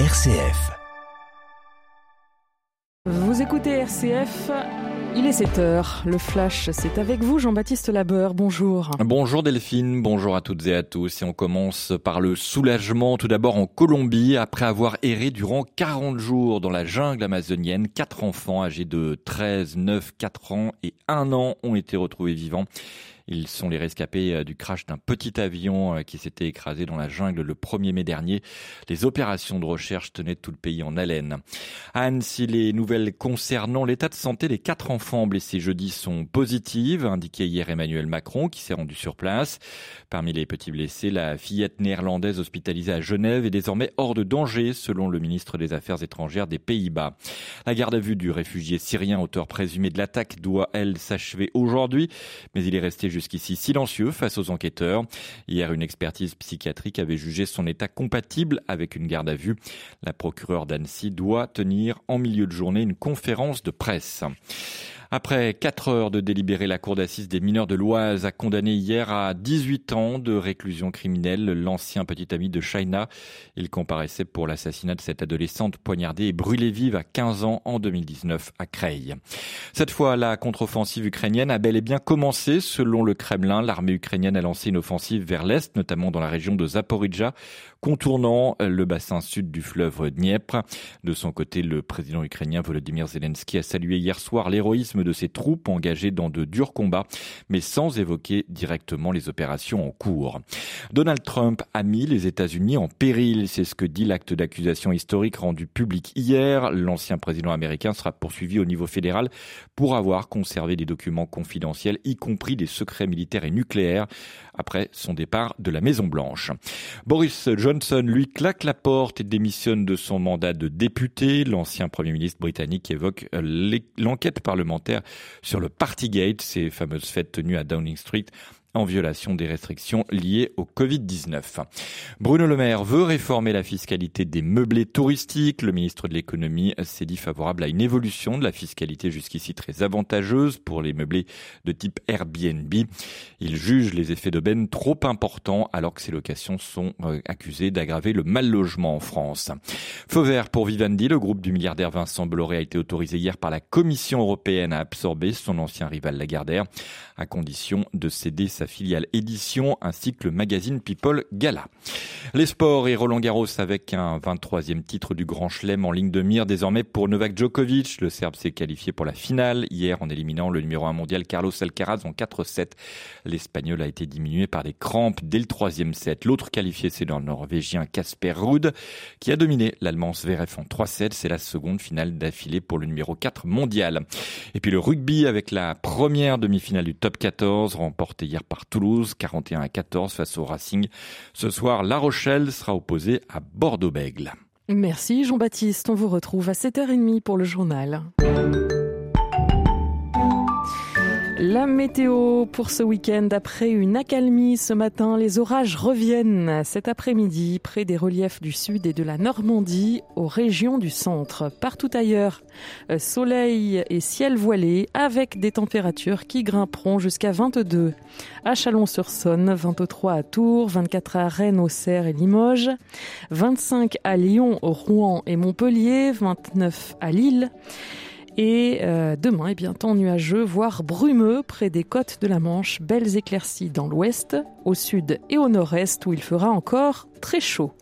RCF. Vous écoutez RCF, il est 7h. Le flash, c'est avec vous, Jean-Baptiste Labeur. Bonjour. Bonjour Delphine, bonjour à toutes et à tous. Et on commence par le soulagement. Tout d'abord en Colombie, après avoir erré durant 40 jours dans la jungle amazonienne, quatre enfants âgés de 13, 9, 4 ans et 1 an ont été retrouvés vivants. Ils sont les rescapés euh, du crash d'un petit avion euh, qui s'était écrasé dans la jungle le 1er mai dernier. Les opérations de recherche tenaient tout le pays en haleine. À Annecy, les nouvelles concernant l'état de santé des quatre enfants blessés jeudi sont positives, indiqué hier Emmanuel Macron qui s'est rendu sur place. Parmi les petits blessés, la fillette néerlandaise hospitalisée à Genève est désormais hors de danger selon le ministre des Affaires étrangères des Pays-Bas. La garde à vue du réfugié syrien auteur présumé de l'attaque doit, elle, s'achever aujourd'hui, mais il est resté jusqu'ici silencieux face aux enquêteurs. Hier, une expertise psychiatrique avait jugé son état compatible avec une garde à vue. La procureure d'Annecy doit tenir en milieu de journée une conférence de presse. Après 4 heures de délibérer, la Cour d'assises des mineurs de l'Oise a condamné hier à 18 ans de réclusion criminelle l'ancien petit ami de Shaina. Il comparaissait pour l'assassinat de cette adolescente poignardée et brûlée vive à 15 ans en 2019 à Creil. Cette fois, la contre-offensive ukrainienne a bel et bien commencé. Selon le Kremlin, l'armée ukrainienne a lancé une offensive vers l'est, notamment dans la région de Zaporizhia, contournant le bassin sud du fleuve Dniepr. De son côté, le président ukrainien Volodymyr Zelensky a salué hier soir l'héroïsme de ses troupes engagées dans de durs combats, mais sans évoquer directement les opérations en cours. Donald Trump a mis les États-Unis en péril, c'est ce que dit l'acte d'accusation historique rendu public hier. L'ancien président américain sera poursuivi au niveau fédéral pour avoir conservé des documents confidentiels, y compris des secrets militaires et nucléaires, après son départ de la Maison Blanche. Boris Johnson lui claque la porte et démissionne de son mandat de député. L'ancien Premier ministre britannique évoque l'enquête parlementaire sur le Partygate, ces fameuses fêtes tenues à Downing Street en violation des restrictions liées au Covid-19. Bruno Le Maire veut réformer la fiscalité des meublés touristiques. Le ministre de l'économie s'est dit favorable à une évolution de la fiscalité jusqu'ici très avantageuse pour les meublés de type Airbnb. Il juge les effets d'aubaine trop importants alors que ces locations sont euh, accusées d'aggraver le mal logement en France. Feu vert pour Vivendi, le groupe du milliardaire Vincent Bolloré a été autorisé hier par la Commission européenne à absorber son ancien rival Lagardère à condition de céder sa filiale édition ainsi que le magazine People Gala. Les sports et Roland Garros avec un 23e titre du Grand Chelem en ligne de mire désormais pour Novak Djokovic. Le Serbe s'est qualifié pour la finale hier en éliminant le numéro 1 mondial Carlos Alcaraz en 4-7. L'Espagnol a été diminué par des crampes dès le troisième set. L'autre qualifié c'est le Norvégien Casper Ruud qui a dominé l'Allemand Zverev en 3-7. C'est la seconde finale d'affilée pour le numéro 4 mondial. Et puis le rugby avec la première demi-finale du top 14 remportée hier par Toulouse, 41 à 14 face au Racing. Ce soir, La Rochelle sera opposée à Bordeaux-Bègle. Merci Jean-Baptiste, on vous retrouve à 7h30 pour le journal. La météo pour ce week-end, après une accalmie ce matin, les orages reviennent cet après-midi près des reliefs du sud et de la Normandie aux régions du centre. Partout ailleurs, euh, soleil et ciel voilé avec des températures qui grimperont jusqu'à 22 à Chalon-sur-Saône, 23 à Tours, 24 à Rennes, Auxerre et Limoges, 25 à Lyon, Rouen et Montpellier, 29 à Lille. Et euh, demain, eh bien, temps nuageux, voire brumeux près des côtes de la Manche, belles éclaircies dans l'ouest, au sud et au nord-est où il fera encore très chaud.